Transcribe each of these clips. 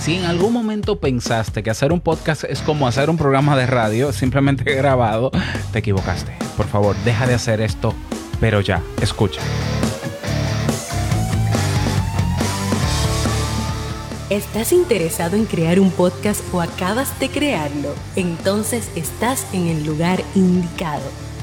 Si en algún momento pensaste que hacer un podcast es como hacer un programa de radio simplemente grabado, te equivocaste. Por favor, deja de hacer esto, pero ya, escucha. ¿Estás interesado en crear un podcast o acabas de crearlo? Entonces estás en el lugar indicado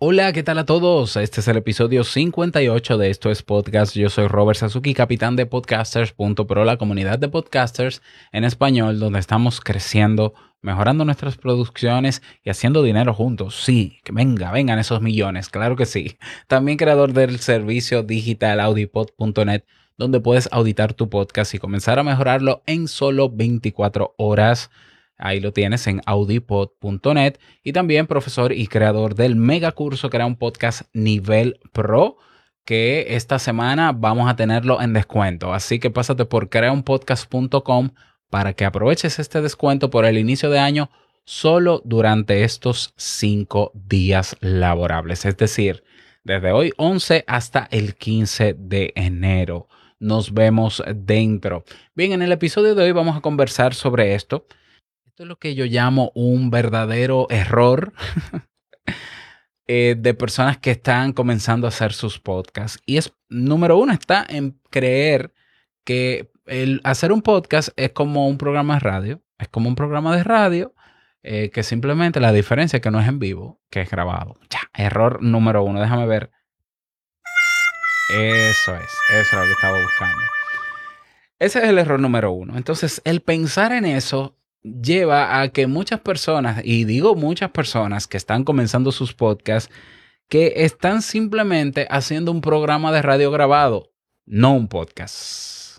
Hola, ¿qué tal a todos? Este es el episodio 58 de Esto es Podcast. Yo soy Robert Sasuki, capitán de podcasters.pro, la comunidad de podcasters en español, donde estamos creciendo, mejorando nuestras producciones y haciendo dinero juntos. Sí, que venga, vengan esos millones, claro que sí. También creador del servicio digital audipod.net, donde puedes auditar tu podcast y comenzar a mejorarlo en solo 24 horas. Ahí lo tienes en audipod.net y también profesor y creador del mega curso Crea un podcast nivel pro que esta semana vamos a tenerlo en descuento. Así que pásate por creaunpodcast.com para que aproveches este descuento por el inicio de año solo durante estos cinco días laborables. Es decir, desde hoy 11 hasta el 15 de enero. Nos vemos dentro. Bien, en el episodio de hoy vamos a conversar sobre esto esto es lo que yo llamo un verdadero error eh, de personas que están comenzando a hacer sus podcasts. Y es, número uno, está en creer que el hacer un podcast es como un programa de radio. Es como un programa de radio eh, que simplemente la diferencia es que no es en vivo, que es grabado. Ya, error número uno. Déjame ver. Eso es, eso es lo que estaba buscando. Ese es el error número uno. Entonces, el pensar en eso lleva a que muchas personas, y digo muchas personas que están comenzando sus podcasts, que están simplemente haciendo un programa de radio grabado, no un podcast.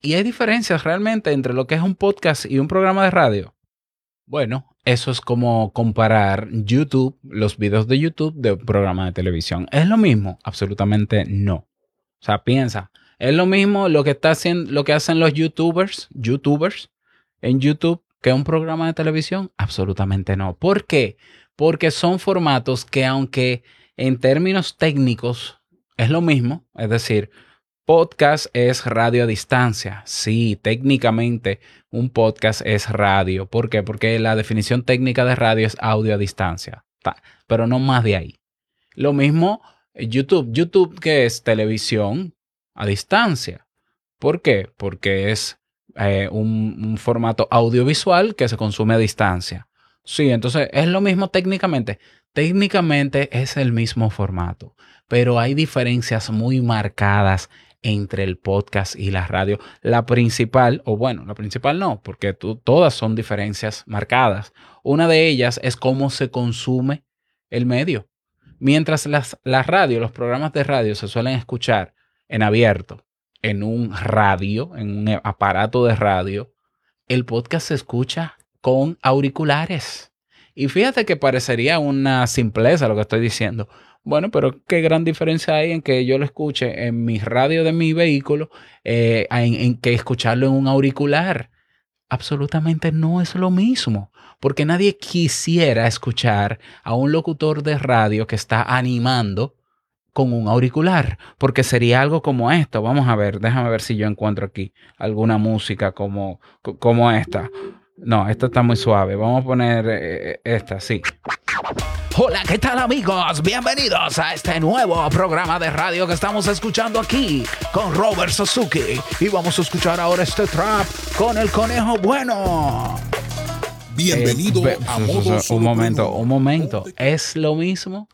Y hay diferencias realmente entre lo que es un podcast y un programa de radio. Bueno, eso es como comparar YouTube, los videos de YouTube de un programa de televisión. ¿Es lo mismo? Absolutamente no. O sea, piensa, es lo mismo lo que está haciendo, lo que hacen los YouTubers, YouTubers en YouTube que un programa de televisión? Absolutamente no. ¿Por qué? Porque son formatos que aunque en términos técnicos es lo mismo, es decir, podcast es radio a distancia. Sí, técnicamente un podcast es radio. ¿Por qué? Porque la definición técnica de radio es audio a distancia, pero no más de ahí. Lo mismo YouTube. YouTube que es televisión a distancia. ¿Por qué? Porque es eh, un, formato audiovisual que se consume a distancia. Sí, entonces es lo mismo técnicamente. Técnicamente es el mismo formato, pero hay diferencias muy marcadas entre el podcast y la radio. La principal, o bueno, la principal no, porque todas son diferencias marcadas. Una de ellas es cómo se consume el medio. Mientras las, la radio, los programas de radio se suelen escuchar en abierto, en un radio, en un aparato de radio, el podcast se escucha con auriculares. Y fíjate que parecería una simpleza lo que estoy diciendo. Bueno, pero qué gran diferencia hay en que yo lo escuche en mi radio de mi vehículo, eh, en, que escucharlo en un auricular. Absolutamente no es lo mismo, porque nadie quisiera escuchar a un locutor de radio que está animando con un auricular, porque sería algo como esto. Vamos a ver, déjame ver si yo encuentro aquí alguna música como, como esta. No, esta está muy suave. Vamos a poner eh, eh, esta, sí. Hola, ¿qué tal amigos? Bienvenidos a este nuevo programa de radio que estamos escuchando aquí con Robert Suzuki. Y vamos a escuchar ahora este trap con el conejo bueno. Bienvenido eh, a modo Un momento, un momento. ¿Es lo mismo?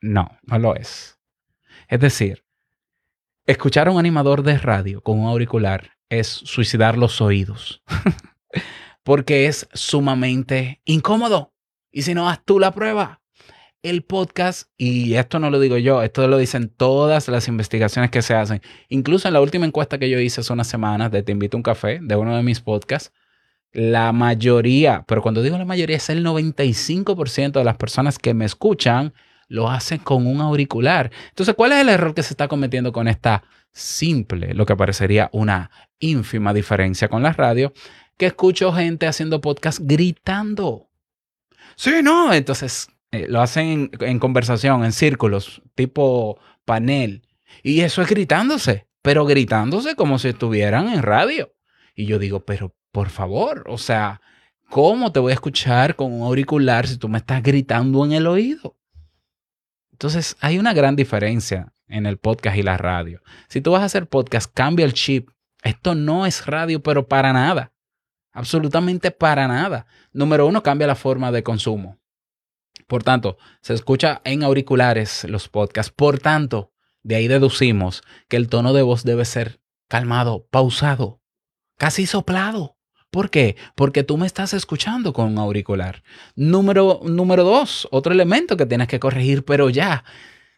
No, no lo es. Es decir, escuchar a un animador de radio con un auricular es suicidar los oídos. Porque es sumamente incómodo. Y si no, haz tú la prueba. el podcast, y esto no lo digo yo, esto lo dicen todas las investigaciones que se hacen, incluso en la última encuesta que yo hice hace unas semanas de Te invito a un café, de uno de mis podcasts, la mayoría, pero cuando digo la mayoría es el 95% de las personas que me escuchan lo hacen con un auricular. Entonces, ¿cuál es el error que se está cometiendo con esta simple, lo que parecería una ínfima diferencia con la radio? Que escucho gente haciendo podcast gritando. Sí, no, entonces eh, lo hacen en, conversación, en círculos, tipo panel. Y eso es gritándose, pero gritándose como si estuvieran en radio. Y yo digo, pero por favor, o sea, ¿cómo te voy a escuchar con un auricular si tú me estás gritando en el oído? Entonces, hay una gran diferencia en el podcast y la radio. Si tú vas a hacer podcast, cambia el chip. Esto no es radio, pero para nada. Absolutamente para nada. Número uno, cambia la forma de consumo. Por tanto, se escucha en auriculares los podcasts. Por tanto, de ahí deducimos que el tono de voz debe ser calmado, pausado, casi soplado. ¿Por qué? Porque tú me estás escuchando con un auricular. Número, número dos, otro elemento que tienes que corregir, pero ya,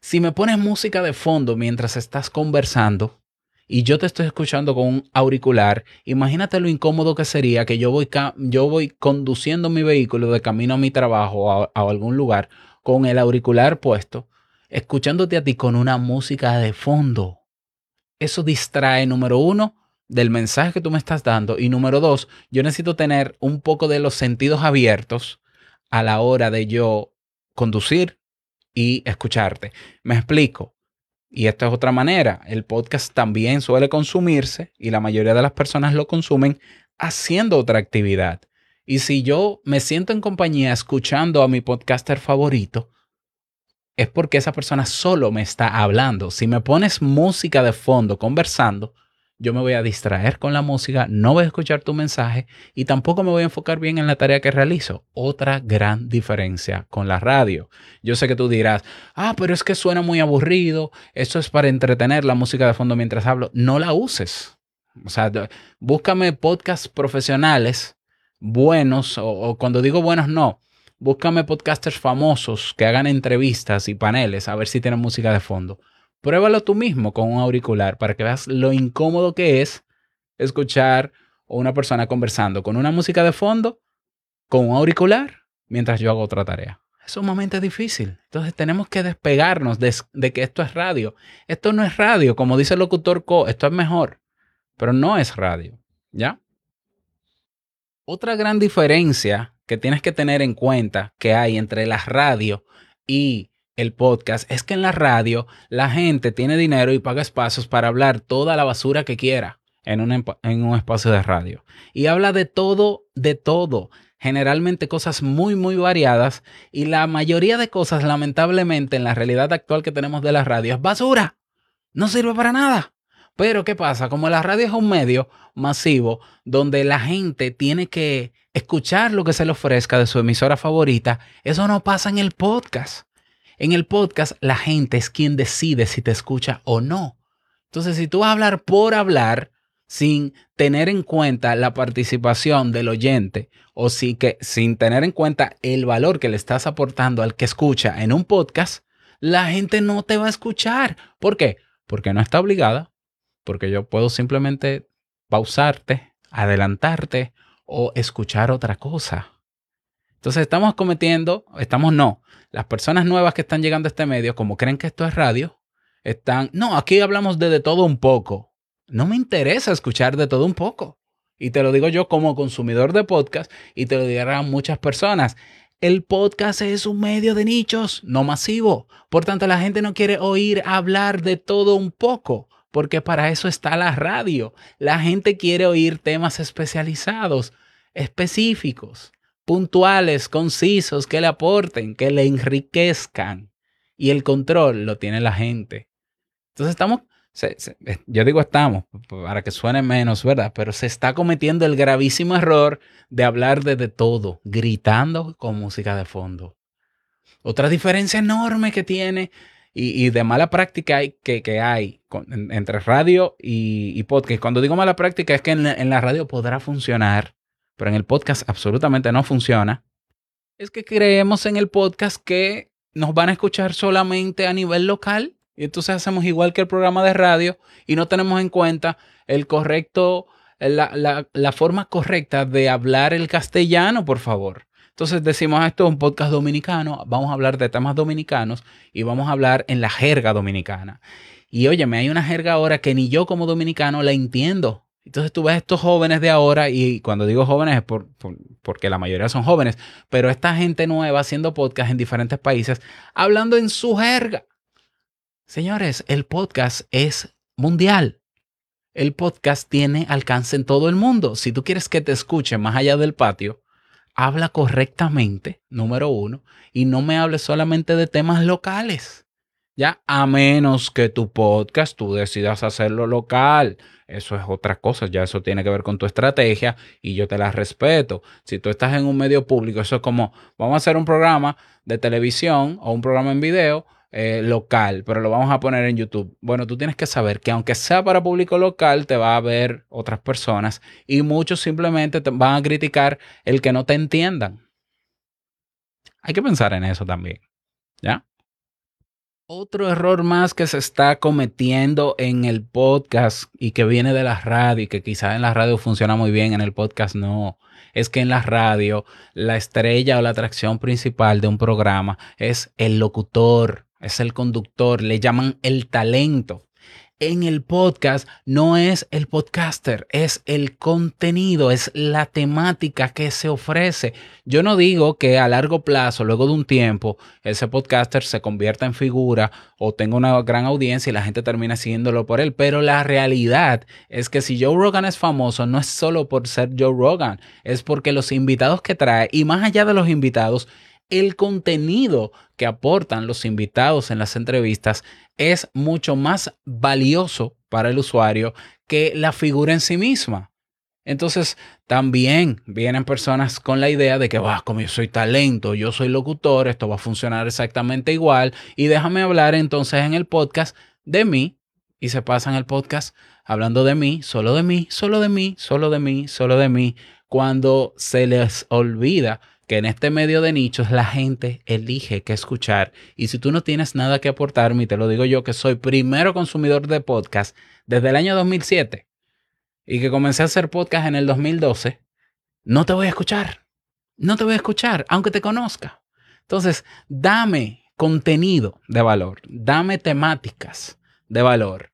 si me pones música de fondo mientras estás conversando, y yo te estoy escuchando con un auricular, imagínate lo incómodo que sería que yo voy, yo voy conduciendo mi vehículo de camino a mi trabajo o a, a algún lugar con el auricular puesto, escuchándote a ti con una música de fondo. Eso distrae, número uno, del mensaje que tú me estás dando. Y número dos, yo necesito tener un poco de los sentidos abiertos a la hora de yo conducir y escucharte. Me explico. Y esta es otra manera. El podcast también suele consumirse y la mayoría de las personas lo consumen haciendo otra actividad. Y si yo me siento en compañía escuchando a mi podcaster favorito, es porque esa persona solo me está hablando. Si me pones música de fondo conversando, yo me voy a distraer con la música, no voy a escuchar tu mensaje y tampoco me voy a enfocar bien en la tarea que realizo. Otra gran diferencia con la radio. Yo sé que tú dirás, ah, pero es que suena muy aburrido, eso es para entretener la música de fondo mientras hablo. No la uses. O sea, búscame podcasts profesionales buenos, o, o cuando digo buenos, no. Búscame podcasters famosos que hagan entrevistas y paneles a ver si tienen música de fondo Pruébalo tú mismo con un auricular para que veas lo incómodo que es escuchar a una persona conversando con una música de fondo, con un auricular, mientras yo hago otra tarea. Es un momento difícil. Entonces tenemos que despegarnos de, de, que esto es radio. Esto no es radio, como dice el locutor Co, esto es mejor, pero no es radio. ¿Ya? Otra gran diferencia que tienes que tener en cuenta que hay entre la radio y el podcast es que en la radio la gente tiene dinero y paga espacios para hablar toda la basura que quiera en un, en un espacio de radio. Y habla de todo, de todo. Generalmente cosas muy, muy variadas. Y la mayoría de cosas, lamentablemente, en la realidad actual que tenemos de la radio es basura. No sirve para nada. Pero ¿qué pasa? Como la radio es un medio masivo donde la gente tiene que escuchar lo que se le ofrezca de su emisora favorita, eso no pasa en el podcast. En el podcast, la gente es quien decide si te escucha o no. Entonces, si tú vas a hablar por hablar, sin tener en cuenta la participación del oyente o si que, sin tener en cuenta el valor que le estás aportando al que escucha en un podcast, la gente no te va a escuchar. ¿Por qué? Porque no está obligada, porque yo puedo simplemente pausarte, adelantarte o escuchar otra cosa. Entonces estamos cometiendo, estamos no, las personas nuevas que están llegando a este medio, como creen que esto es radio, están, no, aquí hablamos de todo un poco. No me interesa escuchar de todo un poco. Y te lo digo yo como consumidor de podcast y te lo dirán muchas personas. El podcast es un medio de nichos, no masivo. Por tanto, la gente no quiere oír hablar de todo un poco, porque para eso está la radio. La gente quiere oír temas especializados, específicos puntuales, concisos, que le aporten, que le enriquezcan. Y el control lo tiene la gente. Entonces estamos, yo digo estamos, para que suene menos, ¿verdad? Pero se está cometiendo el gravísimo error de hablar de, todo, gritando con música de fondo. Otra diferencia enorme que tiene y, de mala práctica hay, que, hay entre radio y, podcast. Cuando digo mala práctica es que en la radio podrá funcionar, pero en el podcast absolutamente no funciona, es que creemos en el podcast que nos van a escuchar solamente a nivel local. Y entonces hacemos igual que el programa de radio y no tenemos en cuenta el correcto, la, la forma correcta de hablar el castellano, por favor. Entonces decimos, esto es un podcast dominicano, vamos a hablar de temas dominicanos y vamos a hablar en la jerga dominicana. Y óyeme, hay una jerga ahora que ni yo como dominicano la entiendo. Entonces tú ves estos jóvenes de ahora, y cuando digo jóvenes es por, porque la mayoría son jóvenes, pero esta gente nueva haciendo podcast en diferentes países, hablando en su jerga. Señores, el podcast es mundial. El podcast tiene alcance en todo el mundo. Si tú quieres que te escuchen más allá del patio, habla correctamente, número uno, y no me hables solamente de temas locales. Ya, a menos que tu podcast tú decidas hacerlo local. Eso es otra cosa, ya eso tiene que ver con tu estrategia y yo te la respeto. Si tú estás en un medio público, eso es como, vamos a hacer un programa de televisión o un programa en video eh, local, pero lo vamos a poner en YouTube. Bueno, tú tienes que saber que aunque sea para público local, te va a ver otras personas y muchos simplemente te van a criticar el que no te entiendan. Hay que pensar en eso también. ¿Ya? Otro error más que se está cometiendo en el podcast y que viene de la radio y que quizás en la radio funciona muy bien, en el podcast no, es que en la radio la estrella o la atracción principal de un programa es el locutor, es el conductor, le llaman el talento. En el podcast no es el podcaster, es el contenido, es la temática que se ofrece. Yo no digo que a largo plazo, luego de un tiempo, ese podcaster se convierta en figura o tenga una gran audiencia y la gente termina siguiéndolo por él, pero la realidad es que si Joe Rogan es famoso, no es solo por ser Joe Rogan, es porque los invitados que trae y más allá de los invitados, el contenido que aportan los invitados en las entrevistas es mucho más valioso para el usuario que la figura en sí misma. Entonces, también vienen personas con la idea de que, va, como yo soy talento, yo soy locutor, esto va a funcionar exactamente igual y déjame hablar entonces en el podcast de mí y se pasan el podcast hablando de mí, solo de mí, solo de mí, solo de mí, solo de mí, cuando se les olvida que en este medio de nichos la gente elige qué escuchar. Y si tú no tienes nada que aportarme, y te lo digo yo que soy primero consumidor de podcast desde el año 2007 y que comencé a hacer podcast en el 2012, no te voy a escuchar. No te voy a escuchar, aunque te conozca. Entonces, dame contenido de valor, dame temáticas de valor,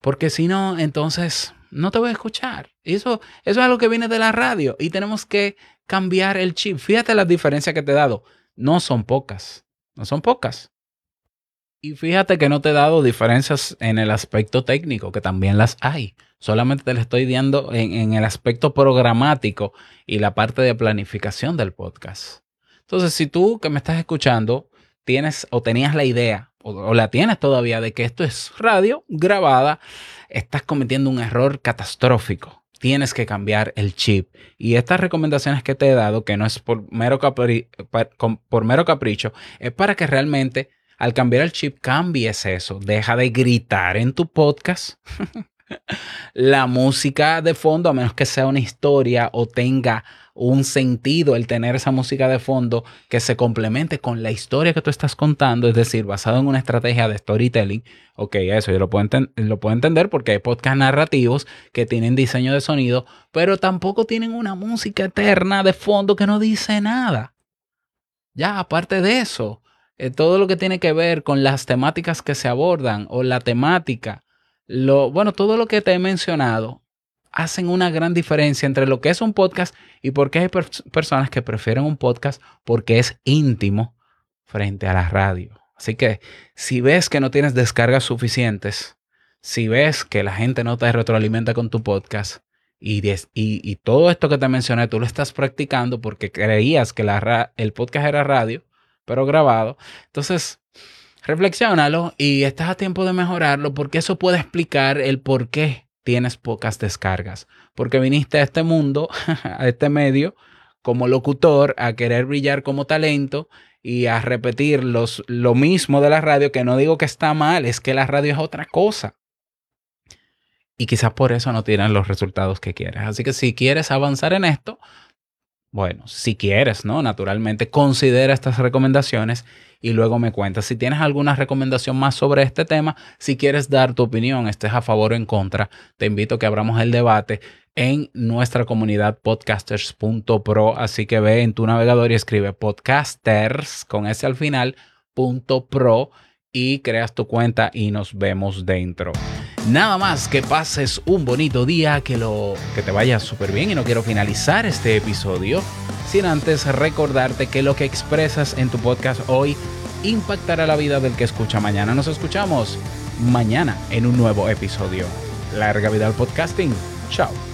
porque si no, entonces no te voy a escuchar. Eso, eso es algo que viene de la radio y tenemos que cambiar el chip. Fíjate las diferencias que te he dado. No son pocas. No son pocas. Y fíjate que no te he dado diferencias en el aspecto técnico, que también las hay. Solamente te las estoy dando en, el aspecto programático y la parte de planificación del podcast. Entonces, si tú que me estás escuchando tienes o tenías la idea o la tienes todavía de que esto es radio grabada, estás cometiendo un error catastrófico tienes que cambiar el chip. Y estas recomendaciones que te he dado, que no es por mero, por mero capricho, es para que realmente al cambiar el chip cambies eso. Deja de gritar en tu podcast. la música de fondo, a menos que sea una historia o tenga un sentido el tener esa música de fondo que se complemente con la historia que tú estás contando, es decir, basado en una estrategia de storytelling. Ok, eso yo lo puedo, lo puedo entender porque hay podcasts narrativos que tienen diseño de sonido, pero tampoco tienen una música eterna de fondo que no dice nada. Ya, aparte de eso, eh, todo lo que tiene que ver con las temáticas que se abordan o la temática, lo, bueno, todo lo que te he mencionado hacen una gran diferencia entre lo que es un podcast y por qué hay personas que prefieren un podcast porque es íntimo frente a la radio. Así que si ves que no tienes descargas suficientes, si ves que la gente no te retroalimenta con tu podcast y, y, todo esto que te mencioné, tú lo estás practicando porque creías que el podcast era radio, pero grabado, entonces reflexionalo y estás a tiempo de mejorarlo porque eso puede explicar el por qué tienes pocas descargas, porque viniste a este mundo, a este medio, como locutor, a querer brillar como talento y a repetir los, lo mismo de la radio, que no digo que está mal, es que la radio es otra cosa. Y quizás por eso no tienen los resultados que quieres. Así que si quieres avanzar en esto, bueno, si quieres, ¿no? Naturalmente, considera estas recomendaciones y luego me cuentas. Si tienes alguna recomendación más sobre este tema, si quieres dar tu opinión, estés a favor o en contra, te invito a que abramos el debate en nuestra comunidad podcasters.pro. Así que ve en tu navegador y escribe podcasters con ese al final, punto pro y creas tu cuenta y nos vemos dentro. Nada más que pases un bonito día, que, lo, que te vaya súper bien y no quiero finalizar este episodio sin antes recordarte que lo que expresas en tu podcast hoy impactará la vida del que escucha mañana. Nos escuchamos mañana en un nuevo episodio. Larga vida al podcasting. Chao.